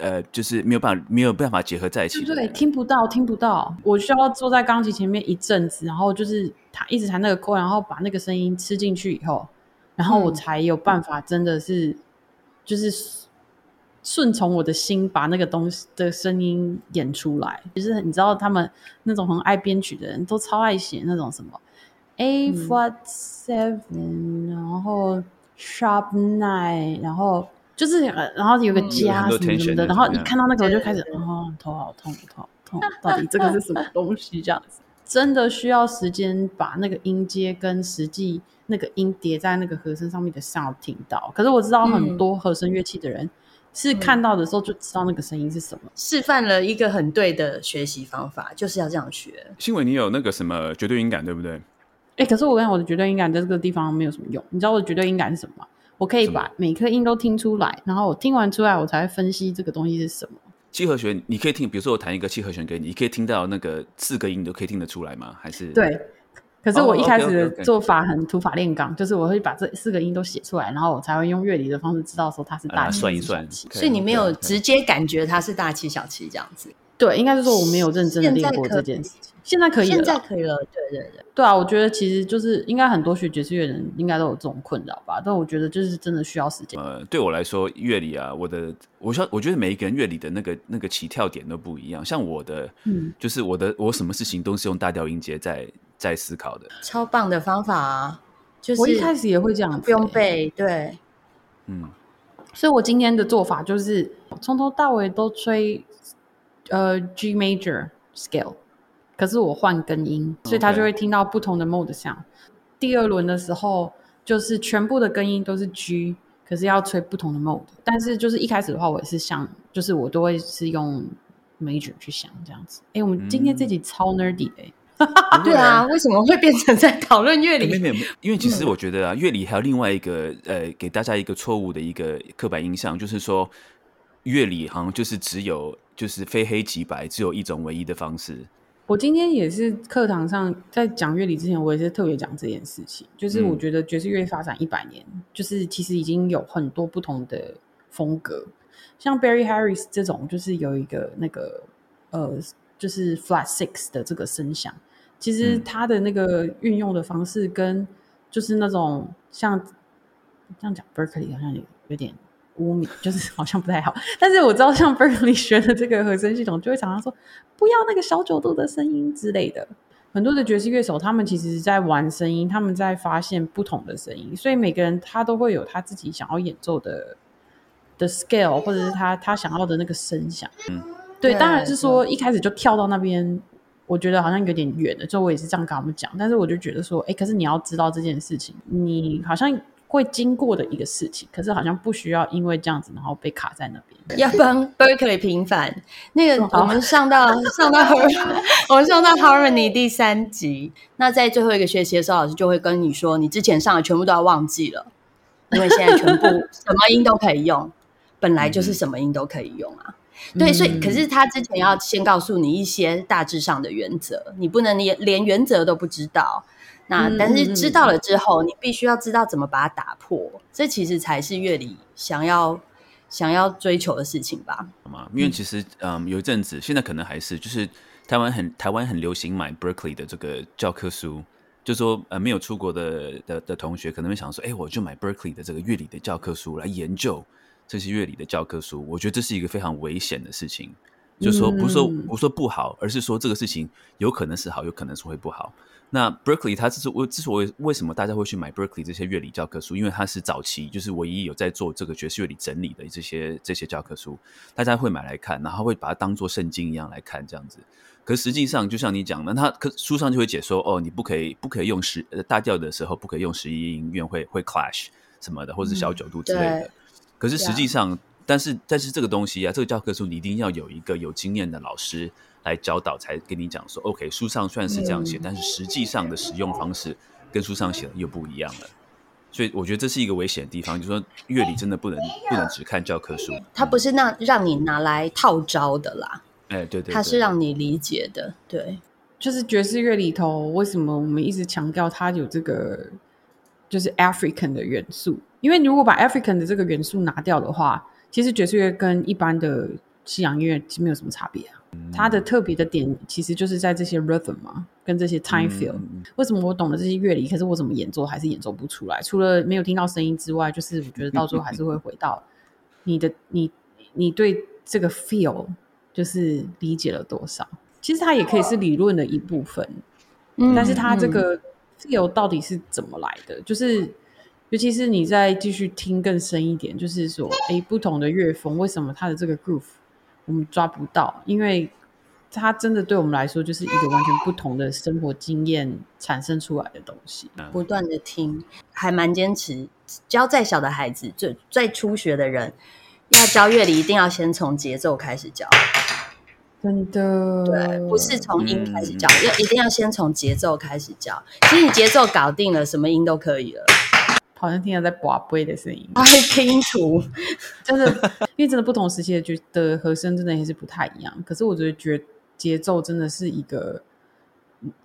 呃，就是没有办法没有办法结合在一起对对？听不到，听不到。我需要坐在钢琴前面一阵子，然后就是弹一直弹那个扣，然后把那个声音吃进去以后，然后我嗯才有办法真的是就是顺从我的心，把那个东西的声音演出来。就是你知道，他们那种很爱编曲的人都超爱写那种什么 A 嗯 flat seven，、然后 sharp nine，然后就是呃然后有个嗯加有很多什么什么的，的然后一看到那个我就开始哦头好痛头好痛，*laughs* 到底这个是什么东西？这样子真的需要时间把那个音阶跟实际那个音叠在那个和声上面的 sound 听到。可是我知道很多和声乐器的人是看到的时候就知道那个声音是什么。示范了一个很对的学习方法，就是要这样学。新闻，你有那个什么绝对音感，对不对？哎、可是我跟你讲我的绝对音感在这个地方没有什么用。你知道我的绝对音感是什么吗？我可以把每颗音都听出来，然后我听完出来，我才会分析这个东西是什么。七和弦，你可以听，比如说我弹一个七和弦给你，你可以听到那个四个音，你都可以听得出来吗？还是？对，可是哦我一开始的做法很土法炼钢，就是我会把这四个音都写出来，然后我才会用乐理的方式知道说它是大啊，算一算。所以你没有直接感觉它是大七小七这样子。对，应该是说我没有认真的练过这件事情。现在可以了现在啦，可以了，对对对。对啊，我觉得其实就是应该很多学爵士乐的人应该都有这种困扰吧，但我觉得就是真的需要时间。呃，对我来说，乐理啊，我的，我想，我觉得每一个人乐理的那个那个起跳点都不一样。像我的，嗯，就是我的，我什么事情都是用大调音阶在在思考的。超棒的方法啊！就是我一开始也会这样子、不用欸，背，对，嗯，所以我今天的做法就是从头到尾都吹呃 G major scale，可是我换根音，所以他就会听到不同的 mode 响。第二轮的时候，就是全部的根音都是 G，可是要吹不同的 mode。但是就是一开始的话，我也是像，就是我都会是用 major 去想这样子。哎，我们今天这集超 nerdy 哎。*laughs* 对啊，为什么会变成在讨论乐理？没有，因为其实我觉得啊，乐理还有另外一个呃，给大家一个错误的一个刻板印象，就是说乐理好像就是只有就是非黑即白，只有一种唯一的方式。我今天也是课堂上在讲乐理之前，我也是特别讲这件事情，就是我觉得爵士乐发展一百年，就是其实已经有很多不同的风格，像 Barry Harris 这种，就是有一个那个呃。就是 flat six 的这个声响，其实它的那个运用的方式跟就是那种像这样讲 Berkeley 好像有有点污名，就是好像不太好。但是我知道像 Berkeley 学的这个和声系统，就会常常说不要那个小九度的声音之类的。很多的爵士乐手，他们其实在玩声音，他们在发现不同的声音，所以每个人他都会有他自己想要演奏的的 scale，或者是他他想要的那个声响。嗯。对，当然是说一开始就跳到那边，我觉得好像有点远了。就我也是这样跟他们讲，但是我就觉得说，哎，可是你要知道这件事情，你好像会经过的一个事情，可是好像不需要因为这样子，然后被卡在那边。要帮 Berkeley 平反。那个我们上到 *laughs* 上到我们上到 Harmony 第三集，那在最后一个学期的时候，老师就会跟你说，你之前上的全部都要忘记了，因为现在全部 *laughs* 什么音都可以用，本来就是什么音都可以用啊。对，所以可是他之前要先告诉你一些大致上的原则，你不能连连原则都不知道。那但是知道了之后，你必须要知道怎么把它打破。这其实才是乐理想要想要追求的事情吧？吗？因为其实嗯，有一阵子，现在可能还是就是台湾很台湾很流行买 Berkeley 的这个教科书，就说呃没有出国的的的同学可能会想说，哎，我就买 Berkeley 的这个乐理的教科书来研究。这些乐理的教科书，我觉得这是一个非常危险的事情。就是说，不是说不是说不好，而是说这个事情有可能是好，有可能是会不好。那 Berkeley 它这是为之所以为什么大家会去买 Berkeley 这些乐理教科书，因为它是早期就是唯一有在做这个爵士乐理整理的这些这些教科书，大家会买来看，然后会把它当做圣经一样来看这样子。可实际上，就像你讲的，它可书上就会解说哦，你不可以不可以用十大调的时候不可以用十一音，因为会会 clash 什么的，或者是小九度之类的。可是实际上，但是但是这个东西啊，这个教科书你一定要有一个有经验的老师来教导，才跟你讲说，OK，书上虽然是这样写，但是实际上的使用方式跟书上写的又不一样了。所以我觉得这是一个危险的地方，就是说乐理真的不能不能只看教科书，它不是那让你拿来套招的啦。哎，对对，它是让你理解的。对，就是爵士乐里头，为什么我们一直强调它有这个就是 African 的元素？因为如果把 African 的这个元素拿掉的话，其实爵士乐跟一般的西洋音乐其实没有什么差别啊。它的特别的点其实就是在这些 rhythm 嘛，跟这些 time feel。为什么我懂得这些乐理，可是我怎么演奏还是演奏不出来？除了没有听到声音之外，就是我觉得到最后还是会回到你的 *laughs* 你你对这个 feel 就是理解了多少。其实它也可以是理论的一部分，嗯但是它这个 feel 到底是怎么来的？就是。尤其是你再继续听更深一点，就是说，哎，不同的乐风为什么它的这个 groove 我们抓不到？因为它真的对我们来说就是一个完全不同的生活经验产生出来的东西。不断的听，还蛮坚持。教再小的孩子，最最初学的人，要教乐理，一定要先从节奏开始教。真的，对，不是从音开始教，要一定要先从节奏开始教。其实你节奏搞定了，什么音都可以了。好像听到在刮杯的声音，啊，清楚，*laughs* 真的，因为真的不同时期的觉的和声真的也是不太一样。可是我觉得觉节奏真的是一个，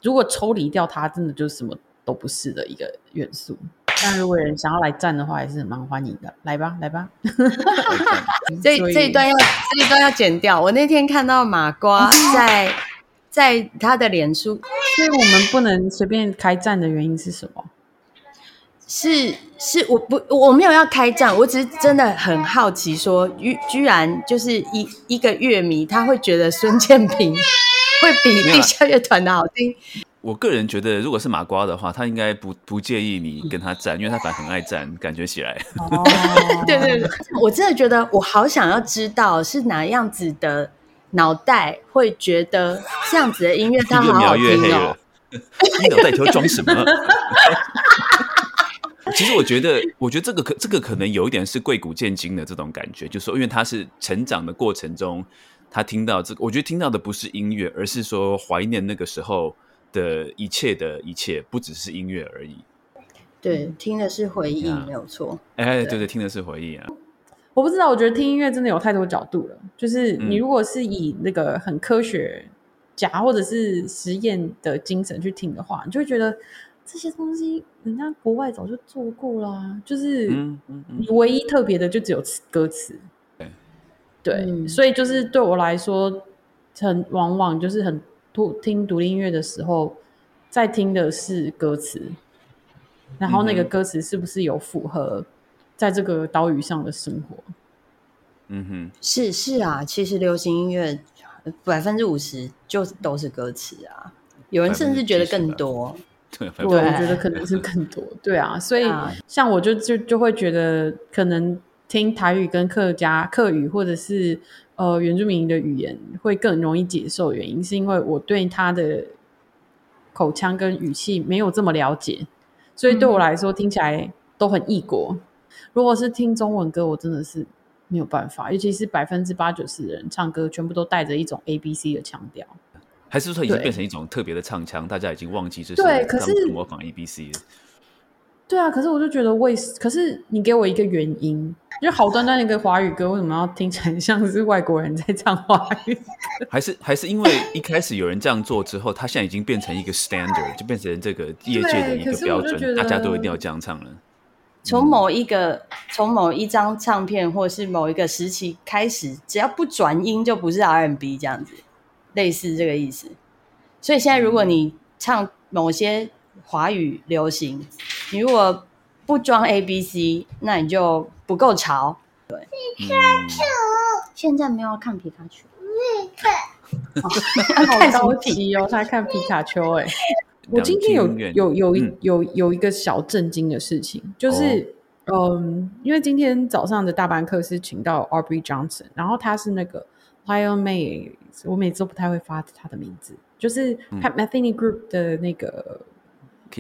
如果抽离掉它，真的就是什么都不是的一个元素。但如果有人想要来站的话，还是蛮欢迎的，来吧，来吧。*laughs* 这这一段要这一段要剪掉。我那天看到马瓜在在他的脸书，所以我们不能随便开战的原因是什么？是是，我不我没有要开战，我只是真的很好奇，说居居然就是一一个乐迷，他会觉得孙建平会比地下乐团的好听。我个人觉得，如果是马瓜的话，他应该不不介意你跟他战，因为他反正很爱战，感觉起来。哦，对 *laughs* 对对，我真的觉得我好想要知道是哪样子的脑袋会觉得这样子的音乐 *laughs* 它好好听哦。*laughs* 你脑袋里头装什么？其实我觉得，*laughs* 我觉得这个可这个可能有一点是贵古见今的这种感觉，就是说，因为他是成长的过程中，他听到这个，我觉得听到的不是音乐，而是说怀念那个时候的一切的一切，不只是音乐而已。对，听的是回忆，呀没有错。哎，对对，听的是回忆啊。我不知道，我觉得听音乐真的有太多角度了。就是你嗯如果是以那个很科学家或者是实验的精神去听的话，你就会觉得这些东西人家国外早就做过啦。就是唯一特别的就只有词歌词。对对，嗯所以就是对我来说，很往往就是很独听独立音乐的时候，在听的是歌词，然后那个歌词是不是有符合在这个岛屿上的生活？嗯哼，是是啊，其实流行音乐百分之五十就都是歌词啊，有人甚至觉得更多。*laughs* 对，对，我对觉得可能是更多。对啊，所以啊像我就就就会觉得，可能听台语跟客家客语或者是呃原住民的语言会更容易接受，原因是因为我对他的口腔跟语气没有这么了解，所以对我来说听起来都很异国。如果是听中文歌，我真的是没有办法，尤其是百分之八九十的人唱歌全部都带着一种 A B C 的腔调。还是说已经对变成一种特别的唱腔，大家已经忘记这是对可是模仿 A B C 了。对啊，可是我就觉得为，可是你给我一个原因，就好端端的一个华语歌，为什么要听起来像是外国人在唱华语？*laughs* 还是还是因为一开始有人这样做之后，他现在已经变成一个 standard，就变成这个业界的一个标准，大家都一定要这样唱了。从某一个从某一张唱片或者是某一个时期开始，只要不转音就不是 R&B 这样子，类似这个意思。所以现在如果你唱某些华语流行，你如果不装 A B C，那你就不够潮。对，皮卡丘，现在没有看皮卡丘，好高级哦，他看皮卡丘哎、我今天有有有有有一个小震惊的事情，就是、嗯，因为今天早上的大班课是请到 Aubrey Johnson，然后他是那个 Lion May，我每次都不太会发他的名字，就是 Pat Metheny Group 的那个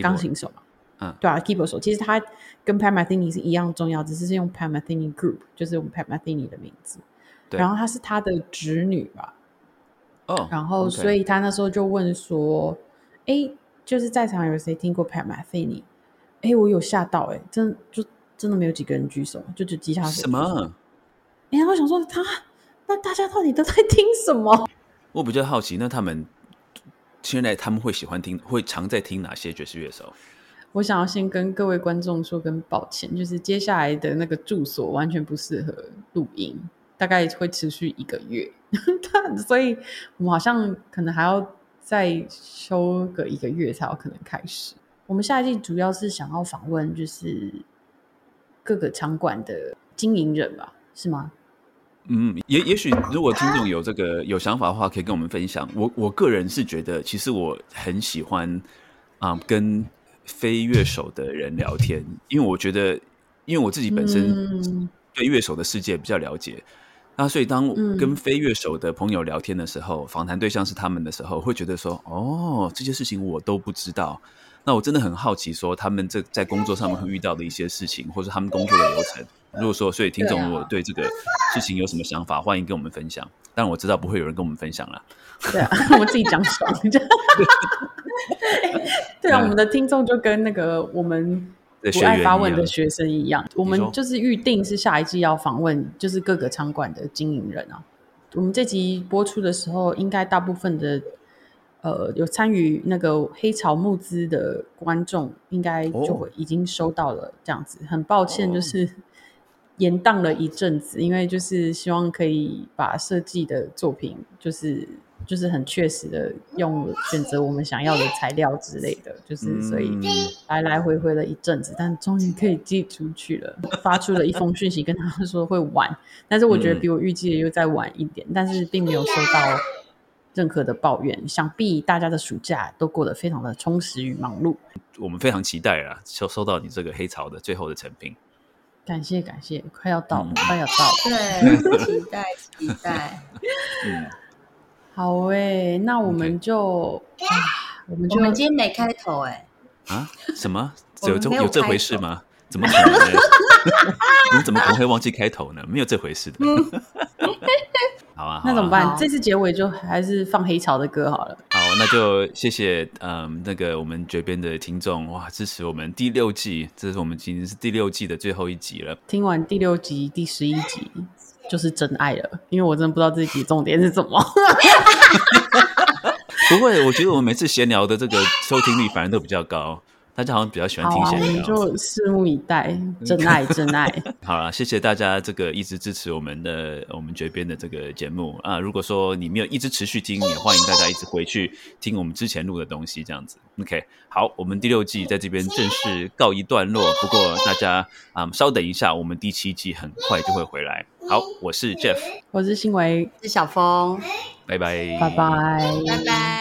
钢琴手嘛，嗯。对啊，keyboard 手，其实他跟 Pat Metheny 是一样重要，只是是用 Pat Metheny Group，就是用 Pat Metheny 的名字，对。然后他是他的侄女吧，哦，然后所以他那时候就问说：“哎，就是在场有谁听过 Pat Metheny？” 哎，我有吓到哎、真就真的没有几个人举手，就只吉他手什？么？哎，我想说他那大家到底都在听什么？我比较好奇，那他们现在他们会喜欢听，会常在听哪些爵士乐手？我想要先跟各位观众说跟抱歉，就是接下来的那个住所完全不适合录音，大概会持续一个月，*laughs* 所以我们好像可能还要再休个一个月才有可能开始。我们下一季主要是想要访问就是各个场馆的经营人吧，是吗？嗯，也也许如果听众有这个有想法的话，可以跟我们分享。我我个人是觉得，其实我很喜欢啊、跟非乐手的人聊天，因为我觉得，因为我自己本身嗯对乐手的世界比较了解，那所以当嗯跟非乐手的朋友聊天的时候，访谈对象是他们的时候，会觉得说，哦，这些事情我都不知道。那我真的很好奇，说他们这在工作上面会遇到的一些事情，或者他们工作的流程。如果说，所以听众如果对这个事情有什么想法，欢迎跟我们分享。但我知道不会有人跟我们分享了。对啊，*laughs* 我自己讲爽。对啊，我们的听众就跟那个我们的不爱发问的学生一样，我们就是预定是下一季要访问，就是各个场馆的经营人啊。我们这集播出的时候，应该大部分的呃有参与那个黑潮募资的观众，应该就会已经收到了。这样子，很抱歉，哦就是延宕了一阵子，因为就是希望可以把设计的作品，就是就是很确实的用选择我们想要的材料之类的，就是所以嗯来来回回了一阵子，但终于可以寄出去了，发出了一封讯息跟他们说会晚，*laughs* 但是我觉得比我预计的又再晚一点，但是并没有收到任何的抱怨，想必大家的暑假都过得非常的充实与忙碌。我们非常期待啦，收收到你这个黑潮的最后的成品。感谢感谢，快要到了，嗯快要到了。对，*laughs* 期待期待。嗯，好诶、那我们就啊，我们我们今天没开头哎、啊？什么？有这有这回事吗？怎么可能？*laughs* 你们怎么可能会忘记开头呢？没有这回事的。好啊，那怎么办？这次结尾就还是放黑潮的歌好了。好，那就谢谢嗯那个我们这边的听众哇，支持我们第六季，这是我们今天是第六季的最后一集了。听完第六集、第十一集就是真爱了，因为我真的不知道这一集重点是什么。不会，我觉得我们每次闲聊的这个收听率反而都比较高，大家好像比较喜欢好啊，我们听闲聊。就拭目以待，真爱，真爱。*laughs* 好了，谢谢大家这个一直支持我们的我们这边的这个节目啊。如果说你没有一直持续听，也欢迎大家一直回去听我们之前录的东西，这样子。OK，好，我们第六季在这边正式告一段落。不过大家啊、嗯稍等一下，我们第七季很快就会回来。好，我是 Jeff，我是新维，是小峰，拜拜，拜拜。拜拜。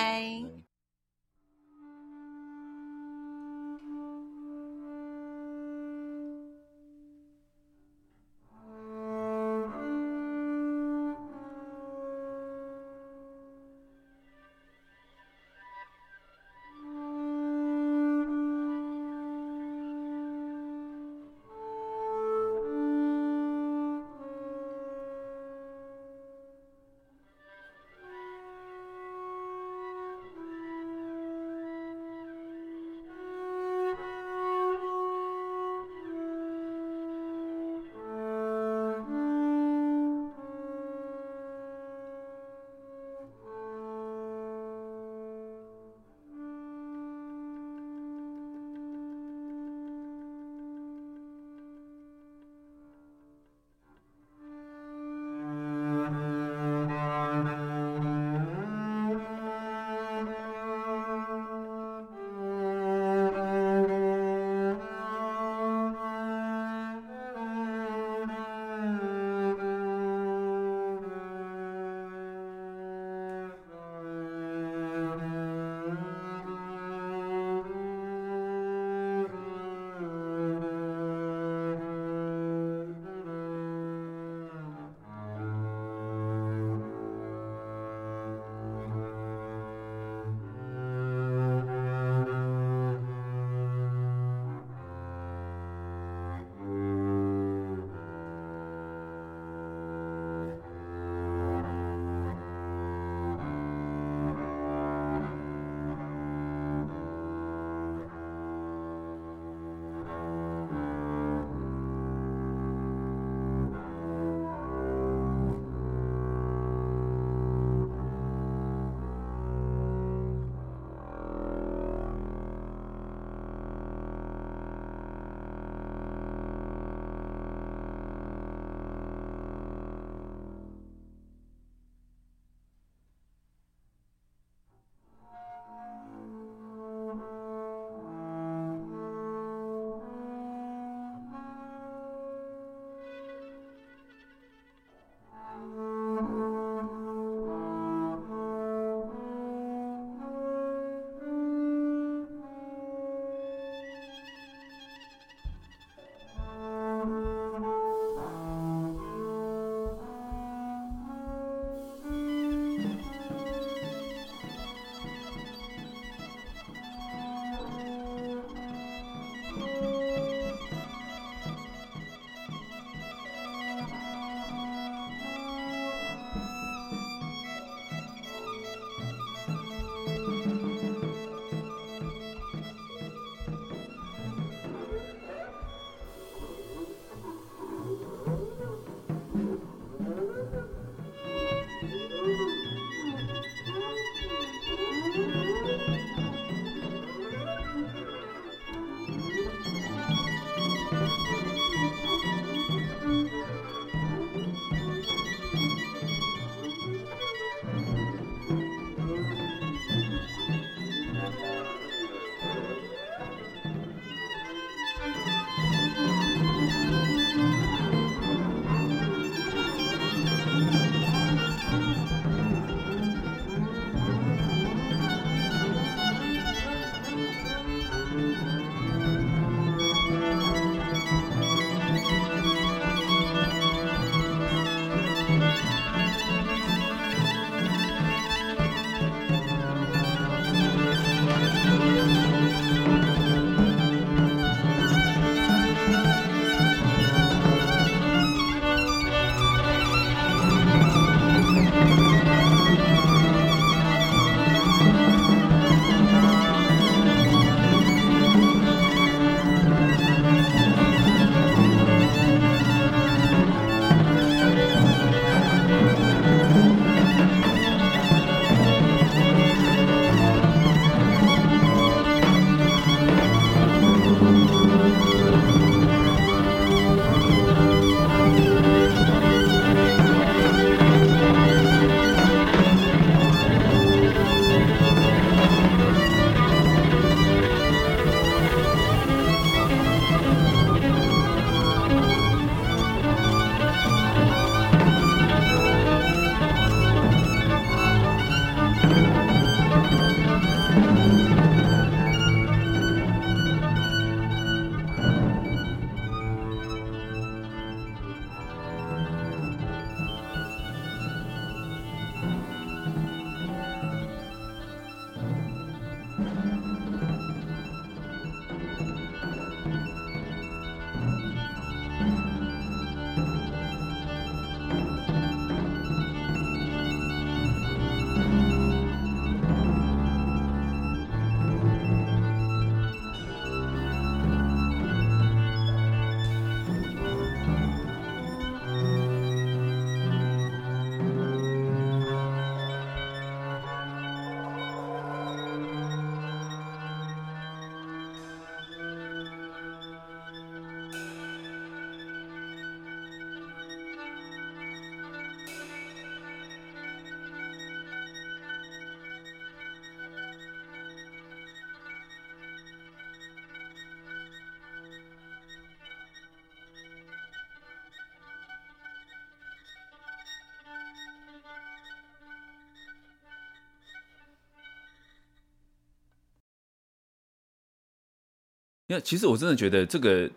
因为其实我真的觉得这个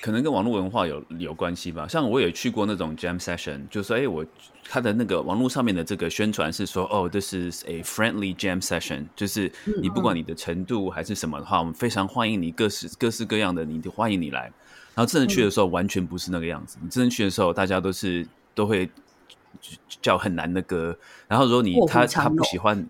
可能跟网络文化有有关系吧。像我也去过那种 jam session，就说哎，我他的那个网络上面的这个宣传是说，哦，this is a friendly jam session，就是你不管你的程度还是什么的话，我们非常欢迎你各式各式各样的，你欢迎你来。然后真的去的时候，完全不是那个样子。你真的去的时候，大家都是都会叫很难的歌。然后如果你他他不喜欢。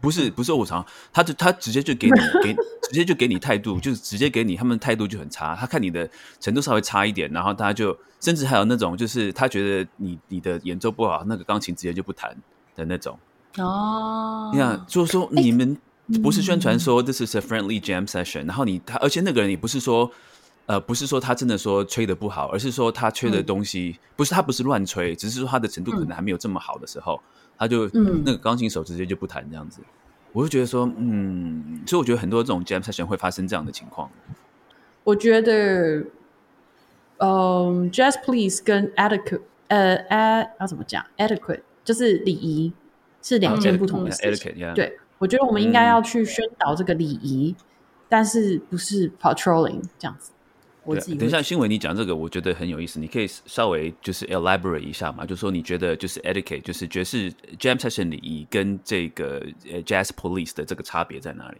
不是不是卧虎藏，他就他直接就给你给直接就给你态度，就是直接给你他们态度就很差。他看你的程度稍微差一点，然后他就甚至还有那种就是他觉得你你的演奏不好，那个钢琴直接就不弹的那种。哦，你看，就是说你们不是宣传说 this is a friendly jam session，然后你他而且那个人也不是说呃不是说他真的说吹的不好，而是说他吹的东西不是他不是乱吹，只是说他的程度可能还没有这么好的时候。他就那个钢琴手直接就不弹这样子，我就觉得说，嗯，所以我觉得很多这种 jam session 会发生这样的情况。我觉得，嗯，jazz please 跟 adequate，呃，ad 要怎么讲？adequate 就是礼仪是两件不同的事情。对，我觉得我们应该要去宣导这个礼仪，但是不是 patrolling 这样子。等一下，新闻你讲这个，我觉得很有意思。你可以稍微就是 elaborate 一下嘛，就说你觉得就是 etiquette，就是爵士 jam session 礼仪跟这个 jazz police 的这个差别在哪里？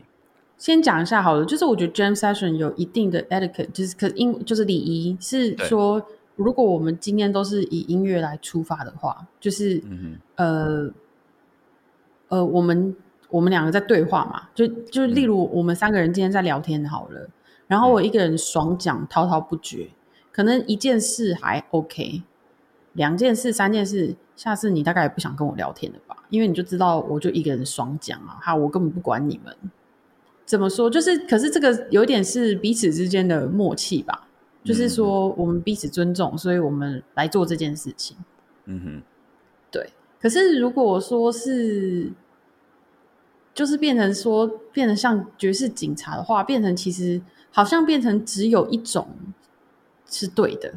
先讲一下好了，就是我觉得 jam session 有一定的 etiquette，就是可因就是礼仪是说，如果我们今天都是以音乐来出发的话，就是呃呃，我们我们两个在对话嘛，就就例如我们三个人今天在聊天好了。然后我一个人爽讲滔滔不绝，可能一件事还 OK，两件事、三件事，下次你大概也不想跟我聊天了吧？因为你就知道我就一个人爽讲啊，哈，我根本不管你们怎么说，就是可是这个有点是彼此之间的默契吧，就是说我们彼此尊重，所以我们来做这件事情。嗯哼，对。可是如果说是，就是变成说变成像爵士警察的话，变成其实。好像变成只有一种是对的。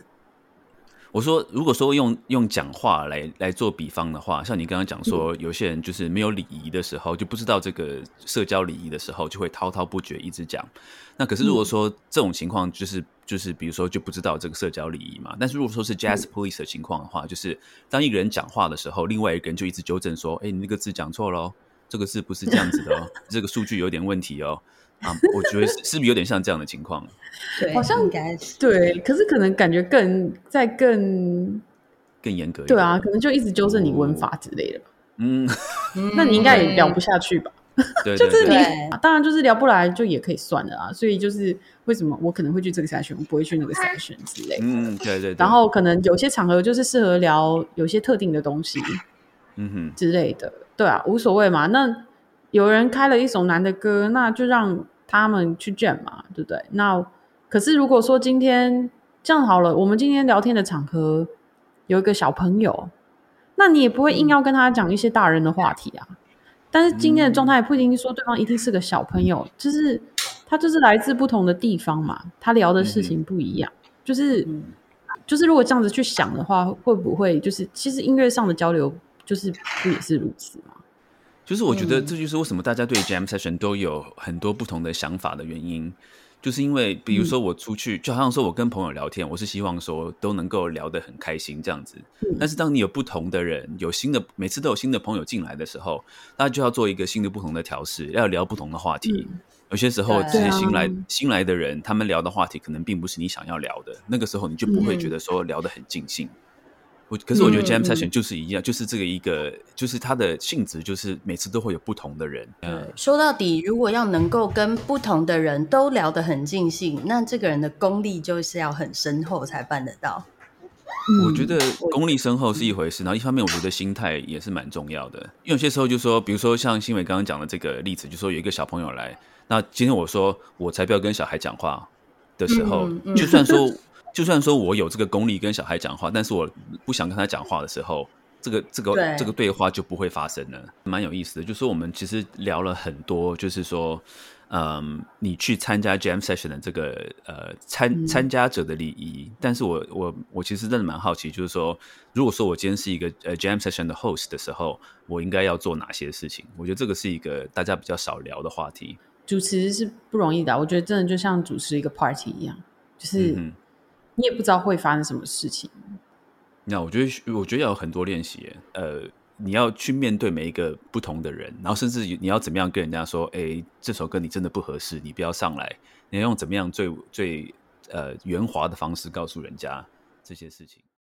我说，如果说用用讲话来来做比方的话，像你刚刚讲说，有些人就是没有礼仪的时候，就不知道这个社交礼仪的时候，就会滔滔不绝一直讲。那可是如果说这种情况，就是就是比如说就不知道这个社交礼仪嘛。但是如果说是 jazz police 的情况的话，就是当一个人讲话的时候，另外一个人就一直纠正说：“哎，你那个字讲错喽，这个字不是这样子的哦，*laughs* 这个数据有点问题哦。”啊，我觉得是不是有点像这样的情况？*laughs* 对，好像应该是对，可是可能感觉更在更更严格一点。对啊，可能就一直纠正你文法之类的吧。嗯，*laughs* 那你应该也聊不下去吧？*laughs* 对，就是你当然就是聊不来，就也可以算了啊。所以就是为什么我可能会去这个 session，我不会去那个 session 之类。嗯，对对。然后可能有些场合就是适合聊有些特定的东西，嗯哼之类的。对啊，无所谓嘛。那有人开了一首难的歌，那就让。他们去卷嘛，对不对？那可是如果说今天这样好了，我们今天聊天的场合有一个小朋友，那你也不会硬要跟他讲一些大人的话题啊。但是今天的状态不一定说对方一定是个小朋友，就是他就是来自不同的地方嘛，他聊的事情不一样。就是就是如果这样子去想的话，会不会就是其实音乐上的交流就是不也是如此吗？就是我觉得这就是为什么大家对 jam session 都有很多不同的想法的原因，就是因为比如说我出去，就好像说我跟朋友聊天，我是希望说都能够聊得很开心这样子。但是当你有不同的人，有新的每次都有新的朋友进来的时候，大家就要做一个新的不同的调试，要聊不同的话题。有些时候这些新来新来的人，他们聊的话题可能并不是你想要聊的，那个时候你就不会觉得说聊得很尽兴。可是我觉得 jam session 就是一样，就是这个一个，就是它的性质，就是每次都会有不同的人。嗯，说到底，如果要能够跟不同的人都聊得很尽兴，那这个人的功力就是要很深厚才办得到。我觉得功力深厚是一回事，然后一方面我觉得心态也是蛮重要的。因为有些时候就说，比如说像新伟刚刚讲的这个例子，就说有一个小朋友来，那今天我说我才不要跟小孩讲话的时候，就算说。就算说我有这个功力跟小孩讲话，但是我不想跟他讲话的时候，这个这个这个对话就不会发生了。蛮有意思的，就是说我们其实聊了很多，就是说，嗯，你去参加 jam session 的这个呃参参加者的礼仪。但是我我我其实真的蛮好奇，就是说，如果说我今天是一个呃 jam session 的 host 的时候，我应该要做哪些事情？我觉得这个是一个大家比较少聊的话题。主持是不容易的。我觉得真的就像主持一个 party 一样，就是你也不知道会发生什么事情。那我觉得，我觉得要有很多练习。呃，你要去面对每一个不同的人，然后甚至你要怎么样跟人家说：“哎，这首歌你真的不合适，你不要上来。”你要用怎么样最最呃圆滑的方式告诉人家这些事情。